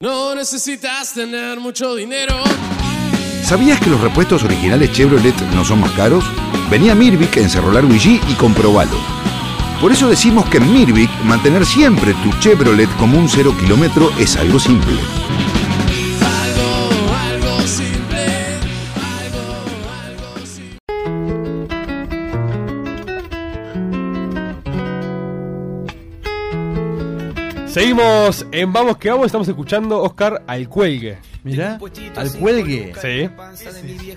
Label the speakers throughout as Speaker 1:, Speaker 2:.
Speaker 1: No necesitas tener mucho dinero.
Speaker 2: ¿Sabías que los repuestos originales Chevrolet no son más caros? Venía Mirvic en Cerro Largo y G y comprobalo. Por eso decimos que en Mirvic mantener siempre tu Chevrolet como un cero kilómetro es algo simple.
Speaker 3: Seguimos en Vamos que Vamos, estamos escuchando Oscar al cuelgue.
Speaker 4: Mirá, al cuelgue.
Speaker 3: Sí.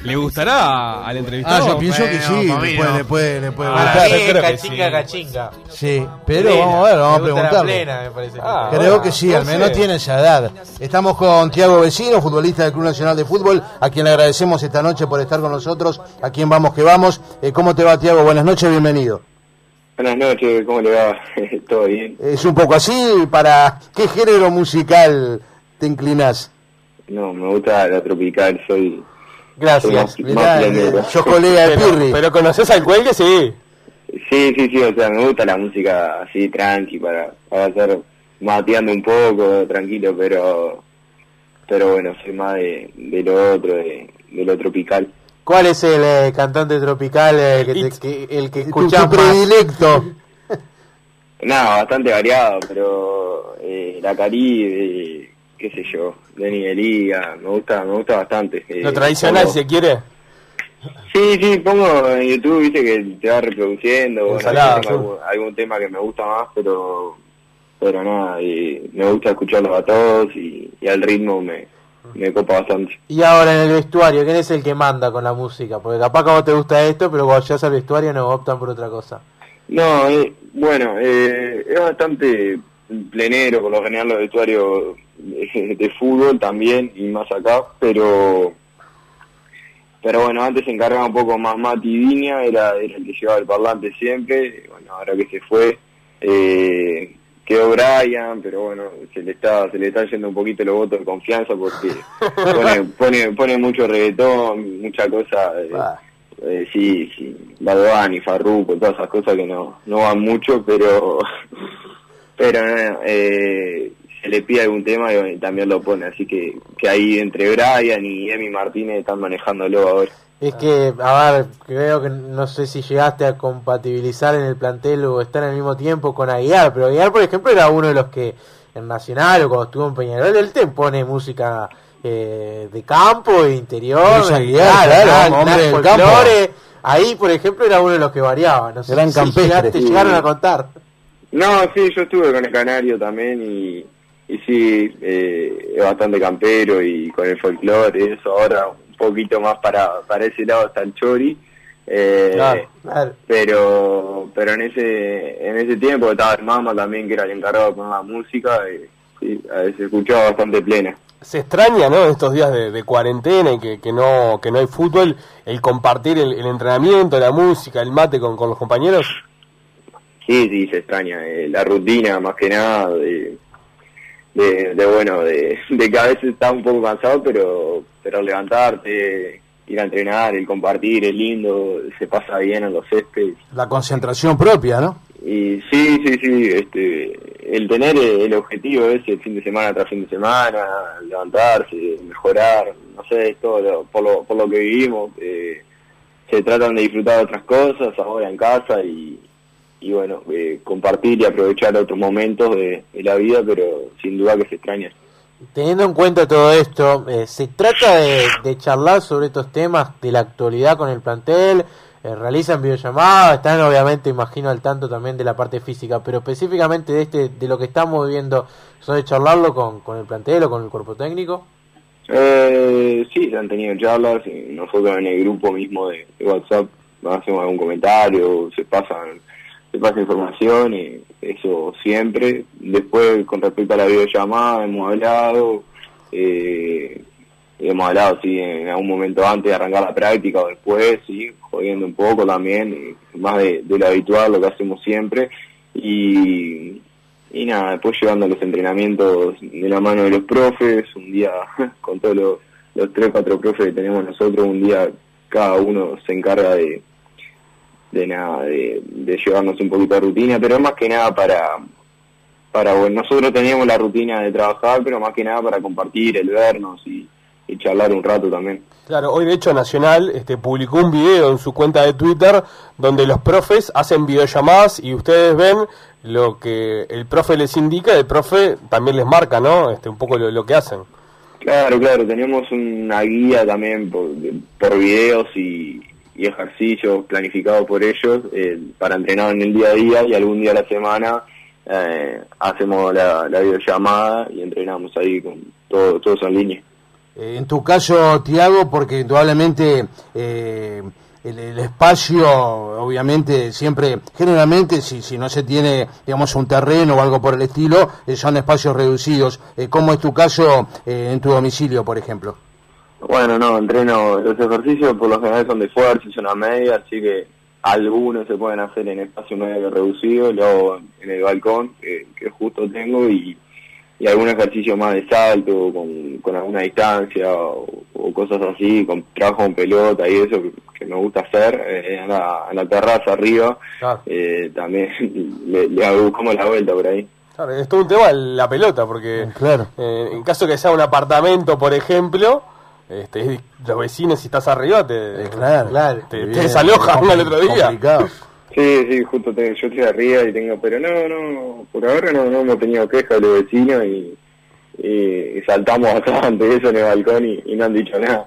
Speaker 3: ¿Le gustará al
Speaker 4: Ah,
Speaker 3: entrevistado?
Speaker 4: yo pienso que sí, le puede, le puede, le puede
Speaker 3: Ah,
Speaker 4: gustar.
Speaker 3: yo creo que
Speaker 5: cachinga,
Speaker 3: sí.
Speaker 5: cachinga.
Speaker 4: Sí, pero
Speaker 5: Plena.
Speaker 4: vamos a ver, vamos a preguntarle.
Speaker 5: plena, me parece.
Speaker 3: Ah,
Speaker 4: Creo
Speaker 3: bueno,
Speaker 4: que sí,
Speaker 3: no
Speaker 4: al menos
Speaker 3: sé.
Speaker 4: tiene esa edad. Estamos con Tiago Vecino, futbolista del Club Nacional de Fútbol, a quien le agradecemos esta noche por estar con nosotros, a quien vamos que vamos. Eh, ¿Cómo te va, Tiago? Buenas noches, bienvenido.
Speaker 6: Buenas noches, ¿cómo le va? ¿Todo bien?
Speaker 4: Es un poco así, ¿para qué género musical te inclinas?
Speaker 6: No, me gusta la tropical, soy...
Speaker 5: Gracias.
Speaker 6: soy más-
Speaker 4: Mirá,
Speaker 6: más
Speaker 4: eh, sos colega de Pirri.
Speaker 3: pero conoces al cuelgue, sí.
Speaker 6: Sí, sí, sí, o sea, me gusta la música así tranqui para, para estar mateando un poco, tranquilo, pero pero bueno, soy más de, de lo otro, de, de lo tropical.
Speaker 5: ¿Cuál es el eh, cantante tropical eh, que te- que- el que
Speaker 4: Tu,
Speaker 5: escuchás
Speaker 4: tu
Speaker 5: más?
Speaker 4: predilecto.
Speaker 6: Nada, bastante variado, pero eh, la Caribe, qué sé yo, Denny de Liga, me gusta, me gusta bastante. eh,
Speaker 3: Lo tradicional,
Speaker 6: pongo-
Speaker 3: si se quiere.
Speaker 6: Sí, sí, pongo en YouTube, viste que te va reproduciendo, bueno, tengo algún, algún tema que me gusta más, pero pero nada, y me gusta escucharlos a todos y, y al ritmo me, me copa bastante.
Speaker 5: Y ahora en el vestuario, ¿quién es el que manda con la música? Porque capaz que a vos te gusta esto, pero cuando llegas al vestuario no optan por otra cosa.
Speaker 6: No, eh, bueno, eh, es bastante plenero, por lo general los vestuarios de, de fútbol también, y más acá, pero pero bueno, antes se encargaba un poco más Mati Viña, era, era el que llevaba el parlante siempre, bueno, ahora que se fue, eh, quedó Brian, pero bueno, se le está se le está yendo un poquito los votos de confianza porque pone, pone, pone mucho reggaetón, mucha cosa... eh, eh, sí, sí, Bad y Farruko, todas esas cosas que no, no van mucho, pero pero eh, se le pide algún tema y también lo pone, así que, que ahí entre Brian y Emi Martínez están manejándolo ahora.
Speaker 5: Es que, a ver, creo que no sé si llegaste a compatibilizar en el plantel o estar al mismo tiempo con Aguiar, pero Aguiar, por ejemplo, era uno de los que en Nacional o cuando estuvo en Peñarol, él te pone música eh, de campo, e interior,
Speaker 4: Luis Aguiar, claro, hombre del
Speaker 5: folclore. Ahí, por ejemplo, era uno de los que variaba. No sé
Speaker 4: Gran
Speaker 5: si
Speaker 4: campestre.
Speaker 5: llegaste,
Speaker 6: Sí.
Speaker 5: llegaron a contar.
Speaker 6: No, sí, yo estuve con el Canario también y, y sí, eh, es bastante campero y con el folclore, eso ahora poquito más para, para ese lado está el Chori. Eh,
Speaker 5: Claro, claro.
Speaker 6: pero pero en ese en ese tiempo estaba el Mama también que era el encargado con la música y a veces se escuchaba bastante plena
Speaker 3: Se extraña, ¿no? Estos días de, de cuarentena y que, que no que no hay fútbol, el compartir el, el entrenamiento, la música, el mate con, con los compañeros.
Speaker 6: sí sí se extraña eh, la rutina más que nada de de, de, bueno de, de que a veces está un poco cansado pero pero levantarte ir a entrenar el compartir es lindo se pasa bien en los céspedes
Speaker 4: La concentración propia, ¿no?
Speaker 6: Y sí, sí, sí, este, el tener el objetivo ese fin de semana tras fin de semana, levantarse, mejorar, no sé, lo- por, lo, por lo que vivimos, eh, se tratan de disfrutar otras cosas ahora en casa y, y bueno, eh, compartir y aprovechar otros momentos de, de la vida, pero sin duda que se extraña.
Speaker 5: Teniendo en cuenta todo esto, eh, ¿se trata de, de charlar sobre estos temas de la actualidad con el plantel? Eh, ¿Realizan videollamadas? Están obviamente, imagino, al tanto también de la parte física, pero específicamente de este de lo que estamos viviendo, ¿son de charlarlo con, con el plantel o con el cuerpo técnico?
Speaker 6: Eh, sí, se han tenido charlas, y nosotros en el grupo mismo de, de WhatsApp hacemos algún comentario, se pasan, se pasa información y eso siempre. Después, con respecto a la videollamada, hemos hablado, eh, hemos hablado, sí, en algún momento antes de arrancar la práctica o después, sí, jodiendo un poco también, más de, de lo habitual, lo que hacemos siempre. Y, y nada, después llevando los entrenamientos de la mano de los profes, un día con todos los, los tres, cuatro profes que tenemos nosotros, un día cada uno se encarga de, de nada, de, de llevarnos un poquito de rutina, pero más que nada para para bueno, nosotros teníamos la rutina de trabajar, pero más que nada para compartir, el vernos y, y charlar un rato también.
Speaker 3: Claro, hoy de hecho Nacional este, publicó un video en su cuenta de Twitter donde los profes hacen videollamadas y ustedes ven lo que el profe les indica, el profe también les marca, ¿no? Este, un poco lo, lo que hacen.
Speaker 6: Claro, claro, teníamos una guía también por, por videos y, y ejercicios planificados por ellos eh, para entrenar en el día a día y algún día a la semana eh, hacemos la, la videollamada y entrenamos ahí con todo, todos en línea.
Speaker 4: Eh, en tu caso, Tiago, porque indudablemente eh, el, espacio, obviamente, siempre, generalmente, si, si no se tiene, digamos, un terreno o algo por el estilo, eh, son espacios reducidos. ¿Cómo es tu caso en tu domicilio, por ejemplo?
Speaker 6: Bueno, no, entreno, los ejercicios por lo general son de fuerza y son a media, así que algunos se pueden hacer en espacio medio reducido, luego en el balcón, que, que justo tengo, y, y algún ejercicio más de salto, con, con alguna distancia, o, o cosas así, con trabajo con pelota y eso que, que me gusta hacer, eh, en, la, en la terraza arriba,
Speaker 3: Claro.
Speaker 6: eh, también le, le hago como la vuelta por ahí.
Speaker 3: Claro, es todo un tema la pelota, porque
Speaker 4: Claro.
Speaker 3: eh, en caso que sea un apartamento, por ejemplo, este, los vecinos, si estás arriba, te,
Speaker 4: Eh, claro,
Speaker 5: claro.
Speaker 3: te, te desalojan al otro día.
Speaker 4: complicado.
Speaker 6: Sí, sí, justo te- yo estoy arriba y tengo, pero no, no, por ahora no, no hemos tenido quejas de los vecinos y, y, y saltamos bastante eso en el balcón y, y no han dicho nada.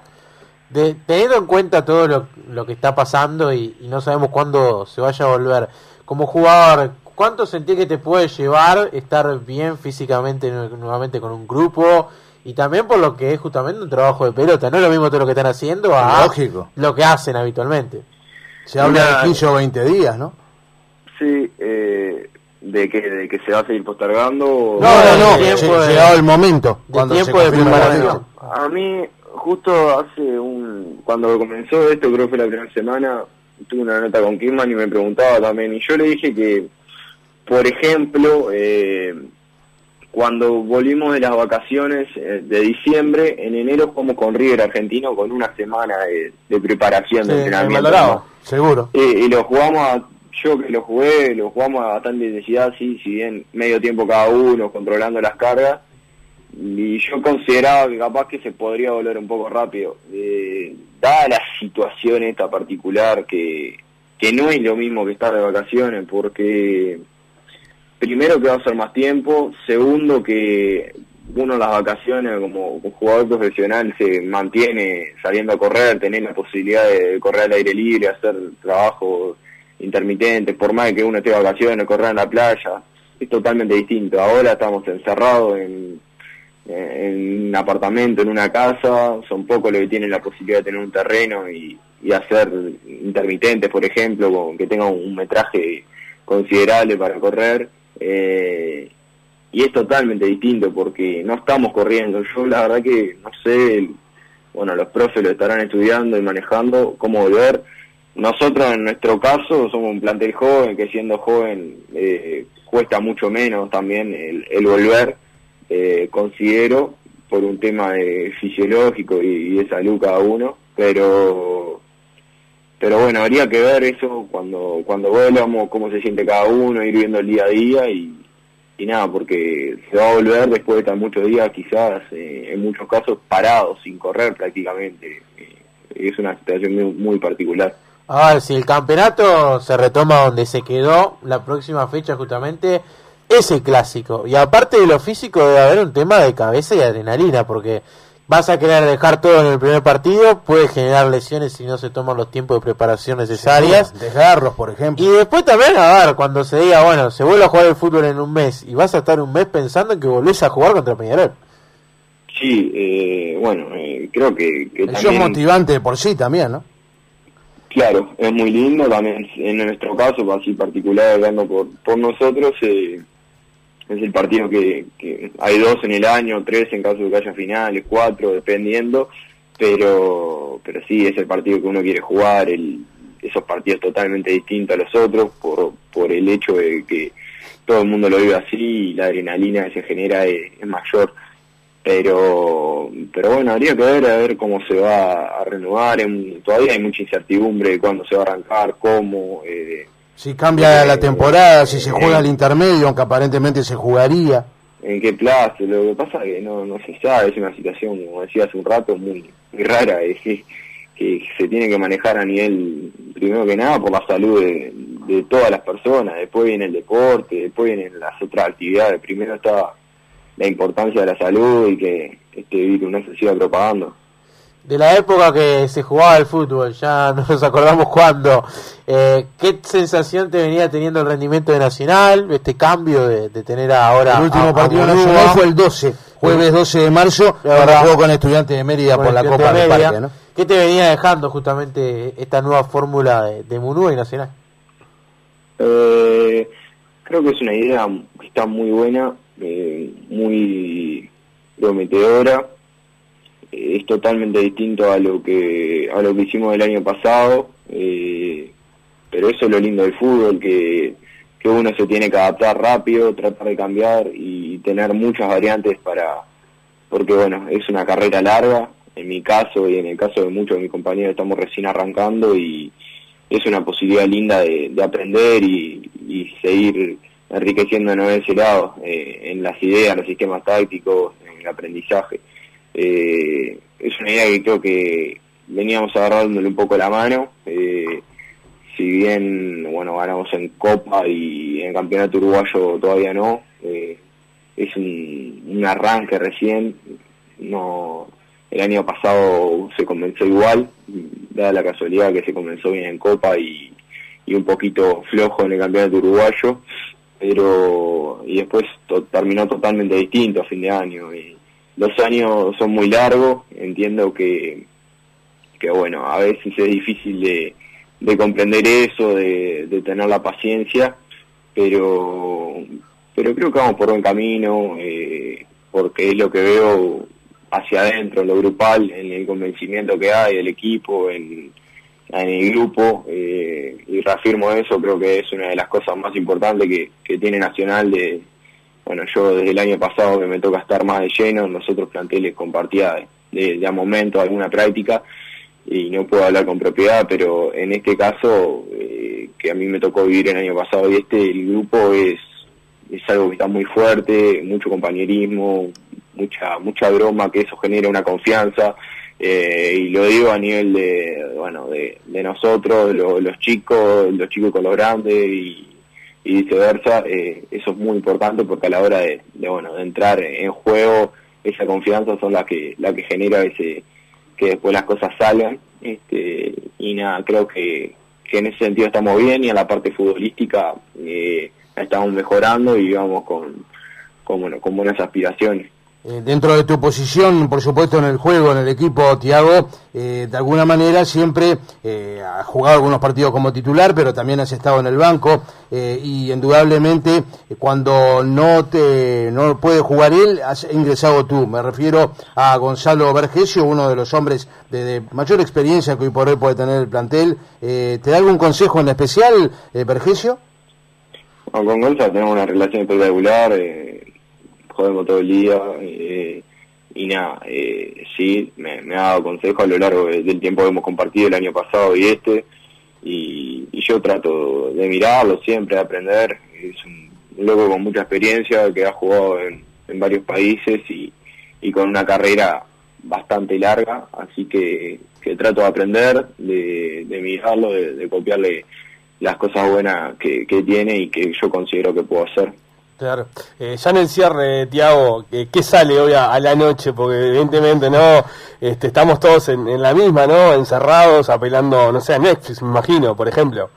Speaker 5: De- teniendo en cuenta todo lo, lo que está pasando y, y no sabemos cuándo se vaya a volver, como jugador, ¿cuánto sentís que te puede llevar estar bien físicamente nu- nuevamente con un grupo? Y también por lo que es justamente un trabajo de pelota, no es lo mismo todo lo que están haciendo a
Speaker 4: Lógico.
Speaker 5: lo que hacen habitualmente.
Speaker 4: Se habla
Speaker 6: Una-
Speaker 4: de 15 o 20 días, ¿no?
Speaker 6: Sí, eh, de que de que se va a seguir postergando.
Speaker 4: No, no, no,
Speaker 5: de
Speaker 4: llegado el momento.
Speaker 5: de
Speaker 4: cuando
Speaker 5: tiempo
Speaker 4: se
Speaker 5: de preparación.
Speaker 6: A mí, justo hace un. Cuando comenzó esto, creo que fue la primera semana, tuve una nota con Kirman y me preguntaba también. Y yo le dije que, por ejemplo, eh, cuando volvimos de las vacaciones eh, de diciembre, en enero jugamos con River Argentino con una semana de, de preparación,
Speaker 3: Sí,
Speaker 6: de
Speaker 3: en
Speaker 6: entrenamiento.
Speaker 4: Seguro.
Speaker 6: Eh, y lo jugamos, a- yo que lo jugué, lo jugamos a bastante intensidad, sí, si bien medio tiempo cada uno, controlando las cargas. Y yo consideraba que capaz que se podría volver un poco rápido. Eh, dada la situación esta particular, que, que no es lo mismo que estar de vacaciones, porque primero que va a ser más tiempo, segundo que uno las vacaciones como jugador profesional se mantiene saliendo a correr, tener la posibilidad de correr al aire libre, hacer trabajo intermitente, por más que uno esté de vacaciones, correr en la playa, es totalmente distinto. Ahora estamos encerrados en, en un apartamento, en una casa, son pocos los que tienen la posibilidad de tener un terreno y, y hacer intermitentes, por ejemplo, con, que tengan un metraje considerable para correr. Eh, y es totalmente distinto porque no estamos corriendo. Yo la verdad que no sé, bueno, los profes lo estarán estudiando y manejando cómo volver. Nosotros en nuestro caso somos un plantel joven que siendo joven eh, cuesta mucho menos también el, el volver, eh, considero, por un tema de fisiológico y de salud cada uno, pero pero bueno, habría que ver eso cuando cuando volvamos, cómo se siente cada uno, ir viendo el día a día y, y nada, porque se va a volver después de estar muchos días, quizás eh, en muchos casos parados, sin correr prácticamente. Eh, es una situación muy, muy particular.
Speaker 5: A ver, si el campeonato se retoma donde se quedó, la próxima fecha justamente es el clásico. Y aparte de lo físico debe haber un tema de cabeza y adrenalina, porque vas a querer dejar todo en el primer partido, puede generar lesiones si no se toman los tiempos de preparación necesarias.
Speaker 4: Desgarros, por ejemplo.
Speaker 5: Y después también, a ver, cuando se diga, bueno, se vuelve a jugar el fútbol en un mes y vas a estar un mes pensando en que volvés a jugar contra Peñarol.
Speaker 6: Sí, eh, bueno, eh, creo que, que
Speaker 4: Eso es motivante de por sí también, ¿no?
Speaker 6: Claro, es muy lindo también en nuestro caso, así particular, hablando por, por nosotros, eh, es el partido que, que hay dos en el año, tres en caso de que haya finales, cuatro, dependiendo, pero pero sí es el partido que uno quiere jugar, el, esos partidos totalmente distintos a los otros por, por el hecho de que todo el mundo lo vive así y la adrenalina que se genera es, mayor. Pero pero bueno habría que ver a ver cómo se va a renovar. En- todavía hay mucha incertidumbre de cuándo se va a arrancar cómo eh,
Speaker 4: Si cambia la temporada, si se juega el intermedio, aunque aparentemente se jugaría.
Speaker 6: en qué plazo. Lo que pasa es que no, no se sabe, es una situación, como decía hace un rato, muy, muy rara, es que, que se tiene que manejar a nivel, primero que nada, por la salud de, de todas las personas, después viene el deporte, después vienen las otras actividades, primero está la importancia de la salud y que este virus no se siga propagando.
Speaker 5: De la época que se jugaba el fútbol, ya no nos acordamos cuándo. Eh, ¿Qué sensación te venía teniendo el rendimiento de Nacional? Este cambio de, de tener ahora.
Speaker 4: El último
Speaker 5: a- a
Speaker 4: partido
Speaker 5: Murúa,
Speaker 4: nacional fue el 12, jueves 12 de marzo, cuando jugó con Estudiantes de Mérida por la Copa del
Speaker 5: Mérida.
Speaker 4: Parque, ¿no?
Speaker 5: ¿Qué te venía dejando justamente esta nueva fórmula de, de Munúa y Nacional?
Speaker 6: Eh, creo que es una idea que está muy buena, eh, muy prometedora. Es totalmente distinto a lo que a lo que hicimos el año pasado, eh, pero eso es lo lindo del fútbol, que, que uno se tiene que adaptar rápido, tratar de cambiar y tener muchas variantes para, porque bueno, es una carrera larga, en mi caso y en el caso de muchos de mis compañeros estamos recién arrancando y es una posibilidad linda de, de aprender y, seguir enriqueciéndonos de ese lado, eh, en las ideas, los sistemas tácticos, en el aprendizaje. Eh, es una idea que creo que veníamos agarrándole un poco la mano, eh, si bien, bueno, ganamos en Copa y en Campeonato Uruguayo todavía no, eh, es un, un arranque recién, no el año pasado se comenzó igual, dada la casualidad que se comenzó bien en Copa y, y un poquito flojo en el campeonato uruguayo, pero y después terminó totalmente distinto a fin de año. Y los años son muy largos, entiendo que, que bueno, a veces es difícil de, de comprender eso, de, tener la paciencia, pero, pero creo que vamos por buen camino, eh, porque es lo que veo hacia adentro, en lo grupal, en el convencimiento que hay del equipo, en, en el grupo, eh, y reafirmo eso, creo que es una de las cosas más importantes que, que tiene Nacional de, bueno, yo desde el año pasado que me toca estar más de lleno, nosotros planteles compartía de, de a momento alguna práctica, y no puedo hablar con propiedad, pero en este caso, eh, que a mí me tocó vivir el año pasado y este, el grupo es, es algo que está muy fuerte, mucho compañerismo, mucha mucha broma, que eso genera una confianza, eh, y lo digo a nivel de, bueno, de, de nosotros, lo- los chicos, los chicos con los grandes y, y viceversa, eh, eso es muy importante porque a la hora de, bueno, de entrar en juego, esa confianza son las que, la que genera ese, que después las cosas salgan, este, y nada, creo que, que en ese sentido estamos bien y en la parte futbolística eh, estamos mejorando y vamos con, con, bueno, con buenas aspiraciones.
Speaker 4: Eh, dentro de tu posición, por supuesto, en el juego, en el equipo, Tiago, eh, de alguna manera siempre eh, has jugado algunos partidos como titular, pero también has estado en el banco eh, y indudablemente cuando no te no puede jugar él, has ingresado tú. Me refiero a Gonzalo Vergesio, uno de los hombres de, de mayor experiencia que hoy por hoy puede tener el plantel. ¿Te da algún consejo en especial, Vergesio?
Speaker 6: Con Gonza tenemos una relación espectacular, jodemos todo el día eh, y nada, eh, sí, me, ha dado consejo a lo largo de- del tiempo que hemos compartido el año pasado y este y, yo trato de mirarlo siempre, de aprender, es un, loco con mucha experiencia que ha jugado en, en varios países y, con una carrera bastante larga, así que, que trato de aprender, de, mirarlo, de, copiarle las cosas buenas que tiene y que yo considero que puedo hacer.
Speaker 3: Claro. Eh, ya en el cierre, Tiago, ¿qué, qué sale hoy a, la noche? Porque evidentemente no, este, estamos todos en, en la misma, ¿no? Encerrados, apelando, no sé, a Netflix, me imagino, por ejemplo.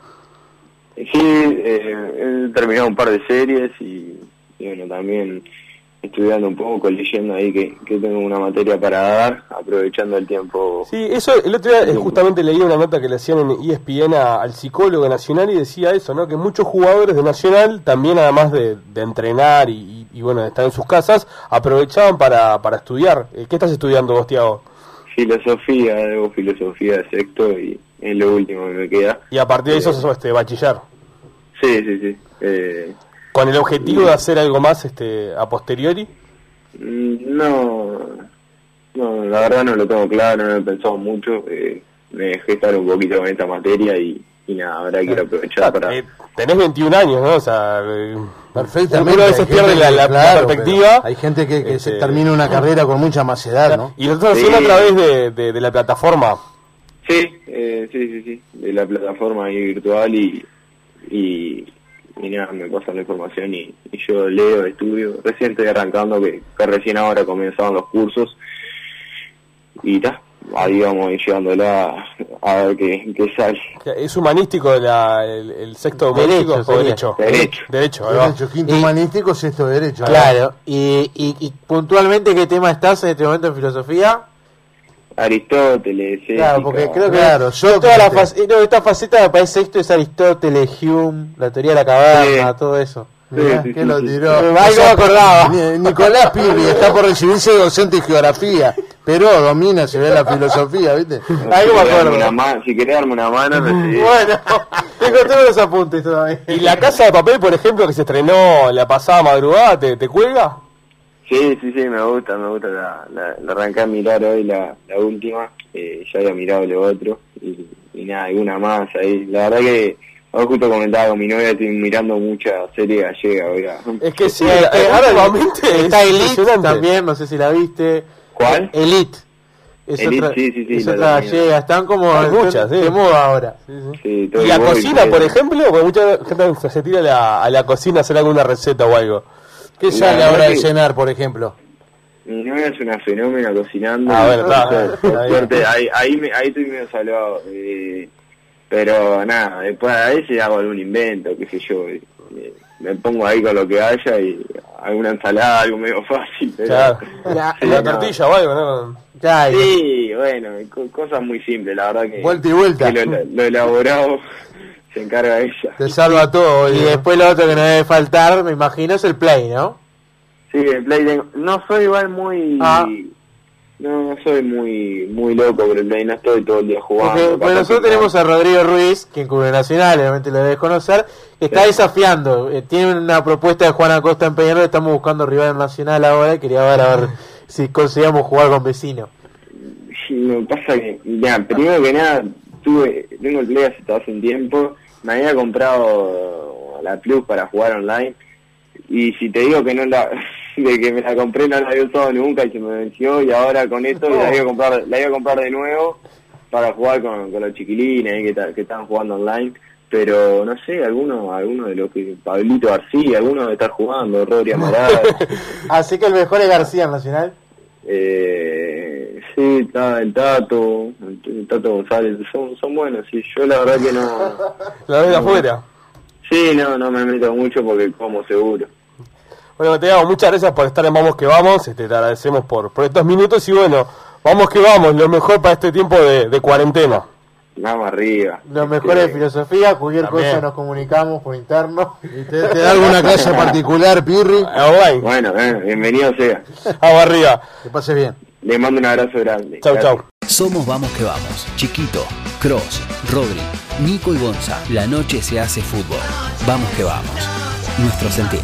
Speaker 6: Sí, eh, he terminado un par de series y bueno, también estudiando un poco, leyendo ahí que, que tengo una materia para dar, aprovechando el tiempo.
Speaker 3: Sí, eso, el otro día eh, justamente leí una nota que le hacían en ESPN a- al psicólogo nacional y decía eso, ¿no? Que muchos jugadores de Nacional, también además de, de entrenar y, y- y, bueno, de estar en sus casas, aprovechaban para, para estudiar. Eh, ¿Qué estás estudiando vos, Tiago?
Speaker 6: Filosofía, debo filosofía de sexto y es lo último que me queda.
Speaker 3: Y a partir de eso
Speaker 6: Eh,
Speaker 3: sos este, bachiller.
Speaker 6: Sí, sí, sí. Eh,
Speaker 3: Con el objetivo de hacer algo más este, a posteriori.
Speaker 6: Mm, No, no, la verdad no lo tengo claro, no lo he pensado mucho. eh, me dejé estar un poquito con esta materia y, y nada, ahora quiero aprovechar para...
Speaker 3: Eh, tenés 21 años, ¿no? O sea, eh,
Speaker 4: Perfectamente.
Speaker 3: Uno a veces pierde la, perspectiva.
Speaker 4: Hay gente que, que se
Speaker 3: Este,
Speaker 4: termina una carrera con mucha más edad, ¿no?
Speaker 3: Y lo estás
Speaker 6: Sí.
Speaker 3: a través de, de- de la plataforma.
Speaker 6: Sí, eh, sí, sí, sí, de la plataforma ahí virtual y, y, y nada, me pasan la información y, y yo leo, estudio. Recién estoy arrancando, que, que recién ahora comenzaban los cursos y ta, ahí vamos llevándola a ver qué, qué sale.
Speaker 3: ¿Es humanístico la- el, el sexto
Speaker 5: Derecho
Speaker 3: humanístico o
Speaker 5: sería.
Speaker 3: derecho?
Speaker 6: Derecho.
Speaker 3: Derecho.
Speaker 4: Derecho, quinto
Speaker 5: Y-
Speaker 4: humanístico, sexto derecho.
Speaker 5: Claro, y, y, y puntualmente, ¿qué tema estás en este momento en filosofía?
Speaker 6: Aristóteles,
Speaker 5: Claro,
Speaker 6: ética,
Speaker 5: porque creo que
Speaker 4: Claro,
Speaker 5: yo toda la fac- no, esta faceta me parece esto es Aristóteles, Hume, la teoría de la caverna,
Speaker 6: Sí.
Speaker 5: todo eso.
Speaker 4: Mirá,
Speaker 6: Sí, sí,
Speaker 4: que
Speaker 6: sí,
Speaker 4: lo
Speaker 6: sí.
Speaker 4: tiró.
Speaker 5: Algo me acordaba.
Speaker 4: Ni- Nicolás Pirri está por recibirse de docente de geografía, pero domina, se ve la filosofía, ¿viste?
Speaker 6: Si
Speaker 5: Algo me acuerdo.
Speaker 6: si querés darme una mano, recibí.
Speaker 5: Bueno, tengo todos los apuntes todavía.
Speaker 3: ¿Y la casa de papel, por ejemplo, que se estrenó la pasada madrugada, te, te cuelga?
Speaker 6: Sí, sí, sí, me gusta, me gusta. La, la, la arranqué a mirar hoy la, la última. Eh, ya había mirado lo otro. Y, y nada, alguna más ahí. La verdad que hoy justo comentaba con mi novia, estoy mirando mucha serie gallega. Oiga.
Speaker 3: Es que sí,
Speaker 5: Sí, es
Speaker 3: eh,
Speaker 5: ahora
Speaker 3: últimamente
Speaker 5: está
Speaker 3: es
Speaker 5: Elite también, no sé si la viste.
Speaker 6: ¿Cuál?
Speaker 5: Elite. Es
Speaker 6: Elite,
Speaker 5: otra,
Speaker 6: sí, sí, sí,
Speaker 5: es
Speaker 6: la
Speaker 5: otra gallega, están como
Speaker 3: Hay muchas, sí.
Speaker 5: de moda ahora.
Speaker 6: Sí, todo
Speaker 3: ¿Y la cocina, por ejemplo? Porque mucha gente se tira a la, a la cocina a hacer alguna receta o algo.
Speaker 4: ¿Qué sale ahora de cenar, por ejemplo?
Speaker 6: Mi novia es una fenómena cocinando.
Speaker 3: Ah, bueno,
Speaker 6: por suerte, ahí, ahí, me- ahí estoy medio salvado. eh, pero nada, después a veces hago algún invento, qué sé yo. eh, me pongo ahí con lo que haya y alguna ensalada, algo medio fácil. Pero,
Speaker 3: Claro.
Speaker 5: La-
Speaker 6: Sí,
Speaker 3: Una
Speaker 6: no.
Speaker 3: tortilla o algo, ¿no?
Speaker 6: Sí, bueno, co- cosas muy simples, la verdad que,
Speaker 4: Vuelta y vuelta.
Speaker 6: que lo, lo elaborado se encarga ella.
Speaker 4: Te salva todo.
Speaker 5: y después lo otro que no debe faltar, me imagino, es el play, ¿no?
Speaker 6: Sí, en Play tengo- no soy igual muy...
Speaker 5: Ah.
Speaker 6: No, no soy muy muy loco por el Play, no estoy todo el día jugando.
Speaker 5: Pues nosotros
Speaker 6: que
Speaker 5: tenemos a Rodrigo Ruiz, que en Club Nacional, obviamente lo debes conocer, que está
Speaker 6: Sí.
Speaker 5: desafiando. Eh, tiene una propuesta de Juan Acosta en Peñarol, estamos buscando rival Nacional ahora y quería ver a ver si conseguíamos jugar con vecino.
Speaker 6: Sí, me pasa que, ya, primero que nada, tuve, tengo el Play hace, hace un tiempo, me había comprado la Plus para jugar online, y si te digo que no la, de que me la compré no la había usado nunca y se me venció, y ahora con esto la iba a comprar, la iba a comprar de nuevo para jugar con, con los chiquilines que, ta- que están jugando online, pero no sé, alguno, alguno de los que, Pablito García, alguno debe estar jugando, Rodri Amaral,
Speaker 5: Así que el mejor es García en Nacional.
Speaker 6: Eh, sí, está el Tato, el Tato González, son, son buenos, sí, yo la verdad que no,
Speaker 3: La ves de afuera.
Speaker 6: sí, no, no me meto mucho porque como seguro.
Speaker 3: Bueno, te damos muchas gracias por estar en Vamos que Vamos. Este, te agradecemos por, por estos minutos y bueno, vamos que vamos, lo mejor para este tiempo de, de cuarentena.
Speaker 6: Vamos arriba.
Speaker 5: Los mejores de
Speaker 6: Este,
Speaker 5: filosofía, cualquier
Speaker 3: También.
Speaker 5: cosa nos comunicamos por interno.
Speaker 4: ¿Te, te da alguna clase particular, Pirri?
Speaker 6: Bueno, eh, bienvenido sea.
Speaker 3: Vamos arriba.
Speaker 4: Que pase bien.
Speaker 6: Le mando un abrazo grande.
Speaker 3: Chau,
Speaker 6: Gracias.
Speaker 3: chau.
Speaker 7: Somos Vamos que Vamos. Chiquito, Cross, Rodri, Nico y Gonza. La noche se hace fútbol. Vamos que vamos. Nuestro sentir.